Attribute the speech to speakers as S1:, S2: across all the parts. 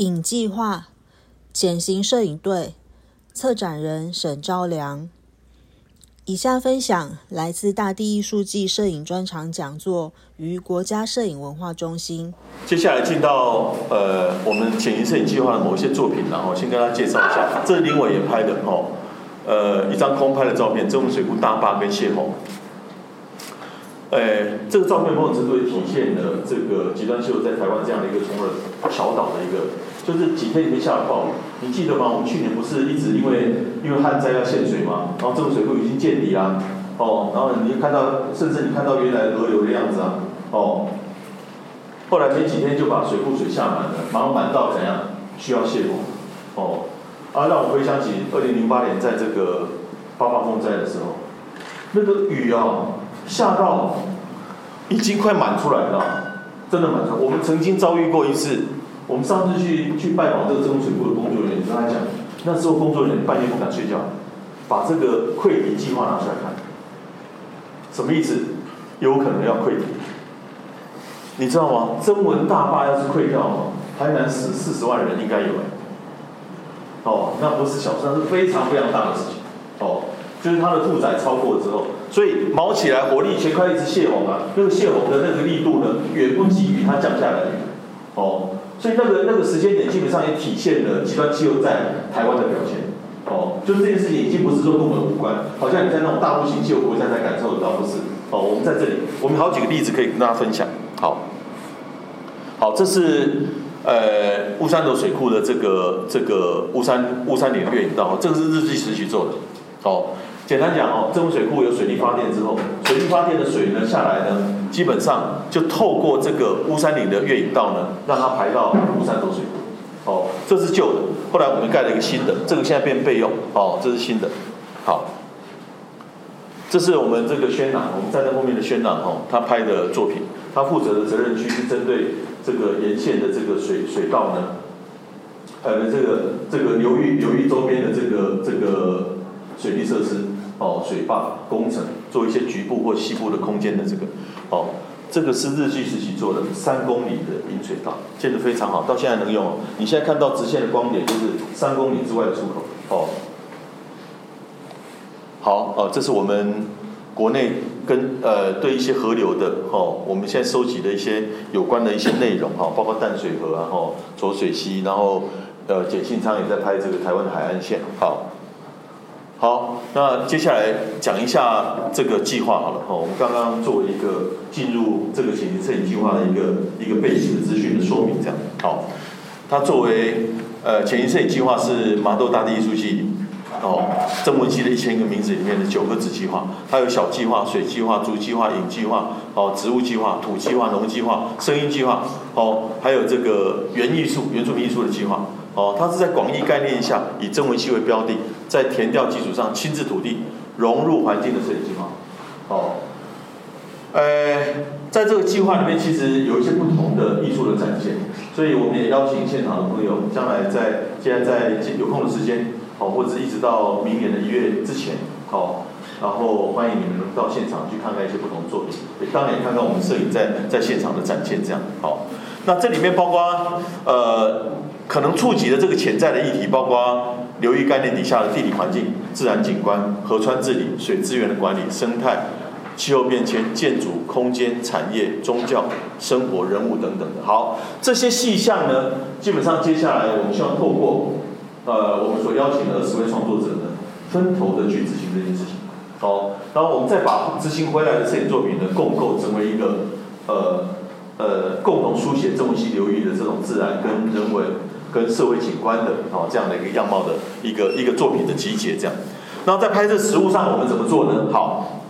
S1: 影计划潜行摄影队策展人沈昭良。以下分享来自大地艺术季摄影专场讲座于国家摄影文化中心。
S2: 接下来进到呃我们潜行摄影计划的某些作品，然后先跟大家介绍一下，这是林伟也拍的哦，呃一张空拍的照片，中文水库大坝跟泄洪。呃，这个照片某种程度也体现了这个极端气候在台湾这样的一个从而小岛的一个，就是几天里面下了暴雨，你记得吗？我们去年不是一直因为因为旱灾要限水嘛，然后这个水库已经见底啦，哦，然后你看到，甚至你看到原来河流的样子啊，哦，后来没几天就把水库水下满了，然后满到怎样需要泄洪，哦，啊，让我回想起二零零八年在这个八八风灾的时候，那个雨啊。吓到已经快满出来了，真的满出来。我们曾经遭遇过一次，我们上次去去拜访这个增水库的工作人员，跟他讲，那时候工作人员半夜不敢睡觉，把这个溃堤计划拿出来看，什么意思？有可能要溃堤，你知道吗？增文大坝要是溃掉，台南死四十万人应该有哎，哦，那不是小事，那是非常非常大的事情，就是它的负载超过之后，所以毛起来火力全开一直泄洪啊，那个泄洪的那个力度呢，远不及于它降下来，哦，所以那个那个时间点基本上也体现了极端气候在台湾的表现，哦，就是这件事情已经不是说跟我们无关，好像你在那种大陆型气候国家才感受得到，不是，哦，我们在这里，我们好几个例子可以跟大家分享，好，好，这是呃乌山头水库的这个这个乌山乌山岭月影道，这个是日记时期做的，哦。简单讲哦，增温水库有水力发电之后，水力发电的水呢下来呢，基本上就透过这个乌山岭的月影道呢，让它排到乌山头水库。哦，这是旧的，后来我们盖了一个新的，这个现在变备用。哦，这是新的。好，这是我们这个宣朗，我们站在后面的宣朗哦，他拍的作品，他负责的责任区是针对这个沿线的这个水水道呢，呃，这个这个流域流域周边的这个这个水利设施。哦，水坝工程做一些局部或西部的空间的这个，哦，这个是日据时期做的三公里的引水道，建得非常好，到现在能用。你现在看到直线的光点就是三公里之外的出口。哦，好，哦，这是我们国内跟呃对一些河流的哦，我们现在收集的一些有关的一些内容哈，包括淡水河啊，哦，浊水溪，然后呃简信昌也在拍这个台湾的海岸线，好。好，那接下来讲一下这个计划好了哈。我们刚刚作为一个进入这个潜行摄影计划的一个一个背景的资讯的说明，这样好。它作为呃潜行摄影计划是麻豆大地艺术系哦，郑文熙的一千个名字里面的九个子计划。它有小计划、水计划、竹计划、影计划、哦植物计划、土计划、农计划、声音计划，哦还有这个原艺术、原住民艺术的计划。哦，它是在广义概念下以曾文熙为标的，在填调基础上亲自土地融入环境的设计计划。哦，呃，在这个计划里面，其实有一些不同的艺术的展现，所以我们也邀请现场的朋友，将来在现在在有空的时间，好，或者一直到明年的一月之前，好，然后欢迎你们到现场去看看一些不同作品，当然也看看我们摄影在在现场的展现，这样好。那这里面包括呃。可能触及的这个潜在的议题，包括流域概念底下的地理环境、自然景观、河川治理、水资源的管理、生态、气候变迁、建筑、空间、产业、宗教、生活、人物等等的。好，这些细项呢，基本上接下来我们希望透过呃我们所邀请的二十位创作者呢，分头的去执行这件事情。好，然后我们再把执行回来的摄影作品呢，共构成为一个呃呃共同书写中西流域的这种自然跟人文。跟社会景观的哦这样的一个样貌的一个一个作品的集结，这样。然后在拍摄实物上，我们怎么做呢？好，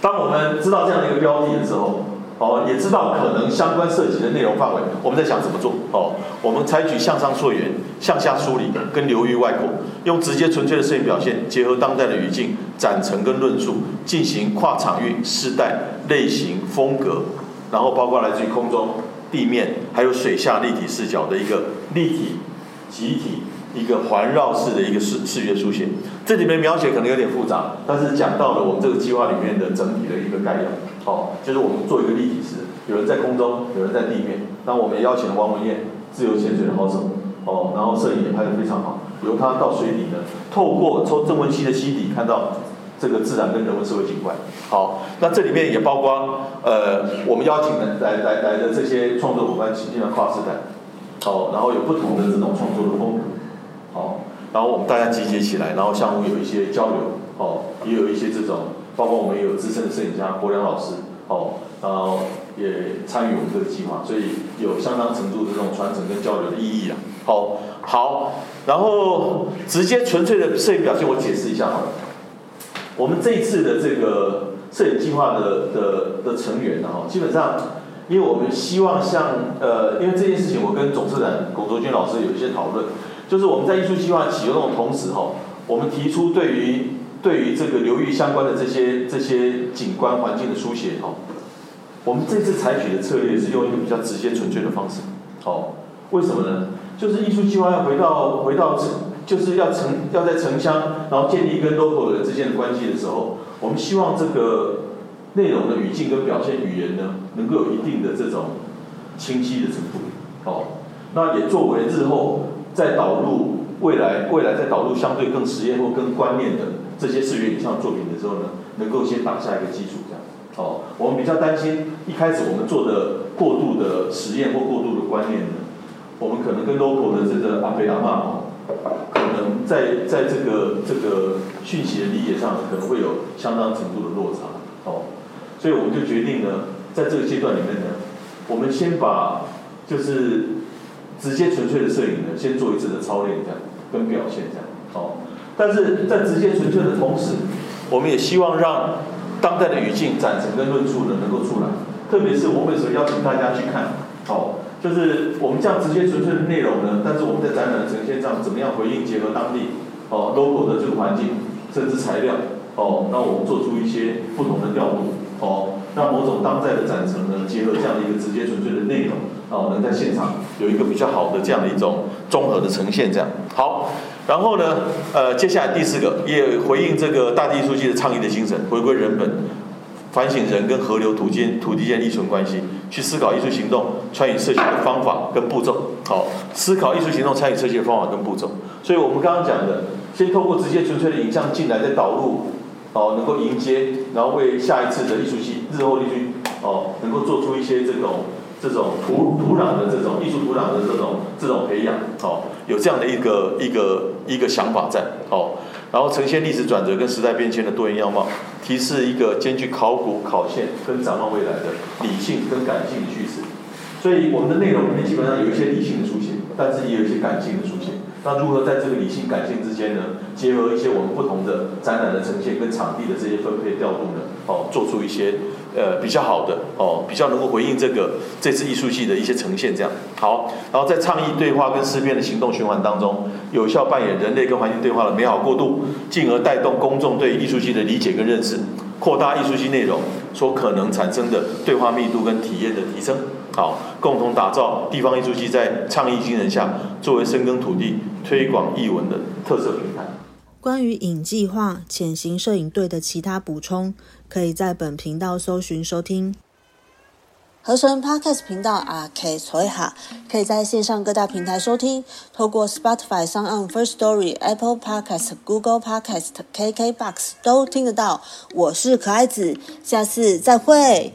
S2: 当我们知道这样的一个标的的时候，哦，也知道可能相关涉及的内容范围，我们在想怎么做？哦，我们采取向上溯源、向下梳理跟流域外扩，用直接纯粹的摄影表现，结合当代的语境、展陈跟论述，进行跨场域、世代、类型、风格，然后包括来自于空中。地面还有水下立体视角的一个立体集体一个环绕式的一个视视觉书写，这里面描写可能有点复杂，但是讲到了我们这个计划里面的整体的一个概要。哦，就是我们做一个立体式，有人在空中，有人在地面。那我们邀请了王文燕，自由潜水的好手，哦，然后摄影也拍得非常好。由他到水底呢，透过抽增温器的吸底看到这个自然跟人文社会景观。好，那这里面也包括呃，我们邀请的来来来的这些创作伙伴，实际上跨时代，好，然后有不同的这种创作的风格，好，然后我们大家集结起来，然后相互有一些交流，哦，也有一些这种，包括我们也有资深的摄影家国良老师，哦，然后也参与我们这个计划，所以有相当程度的这种传承跟交流的意义啊。好，好。然后直接纯粹的摄影表现，我解释一下好了。我们这一次的这个摄影计划的的的成员呢，哈，基本上，因为我们希望像呃，因为这件事情，我跟总策展龚卓君老师有一些讨论，就是我们在艺术计划启动的同时，哈，我们提出对于对于这个流域相关的这些这些景观环境的书写，哈，我们这次采取的策略是用一个比较直接纯粹的方式，好，为什么呢？就是艺术计划要回到回到，就是要城要在城乡，然后建立跟 local 人之间的关系的时候，我们希望这个内容的语境跟表现语言呢，能够有一定的这种清晰的程度，哦，那也作为日后在导入未来未来在导入相对更实验或更观念的这些视觉影像作品的时候呢，能够先打下一个基础，这样，哦，我们比较担心一开始我们做的过度的实验或过度的观念呢。我们可能跟 local 的这个阿贝阿妈，可能在在这个这个讯息的理解上，可能会有相当程度的落差，哦，所以我们就决定呢，在这个阶段里面呢，我们先把就是直接纯粹的摄影呢，先做一次的操练，这样跟表现这样，哦，但是在直接纯粹的同时，我们也希望让当代的语境、展陈跟论述呢能够出来，特别是我为什么邀请大家去看，哦。就是我们这样直接纯粹的内容呢，但是我们在展览的呈现上怎么样回应结合当地哦 logo 的这个环境，甚至材料哦，那我们做出一些不同的调度哦，让某种当代的展陈呢，结合这样的一个直接纯粹的内容哦，能在现场有一个比较好的这样的一种综合的呈现，这样好。然后呢，呃，接下来第四个也回应这个大地艺术季的倡议的精神，回归人本。反省人跟河流、土间、土地间依存关系，去思考艺术行动参与设计的方法跟步骤。好，思考艺术行动参与设计的方法跟步骤。所以我们刚刚讲的，先透过直接纯粹的影像进来，再导入，哦，能够迎接，然后为下一次的艺术系日后艺术哦，能够做出一些这种这种土土壤的这种艺术土壤的这种这种培养。哦，有这样的一个一个一个想法在。哦。然后呈现历史转折跟时代变迁的多元样貌，提示一个兼具考古、考现跟展望未来的理性跟感性的叙事。所以我们的内容里面基本上有一些理性的书写，但是也有一些感性的书写。那如何在这个理性、感性之间呢，结合一些我们不同的展览的呈现跟场地的这些分配调度呢？哦，做出一些。呃，比较好的哦，比较能够回应这个这次艺术系的一些呈现，这样好。然后在倡议对话跟思辨的行动循环当中，有效扮演人类跟环境对话的美好过渡，进而带动公众对艺术系的理解跟认识，扩大艺术系内容所可能产生的对话密度跟体验的提升。好，共同打造地方艺术系在倡议精神下，作为深耕土地、推广艺文的特色平台。
S1: 关于影计划潜行摄影队的其他补充。可以在本频道搜寻收听。合成 Podcast 频道阿 K 所以哈，可以在线上各大平台收听，透过 Spotify、s o n On、First Story、Apple Podcast、Google Podcast、KK Box 都听得到。我是可爱子，下次再会。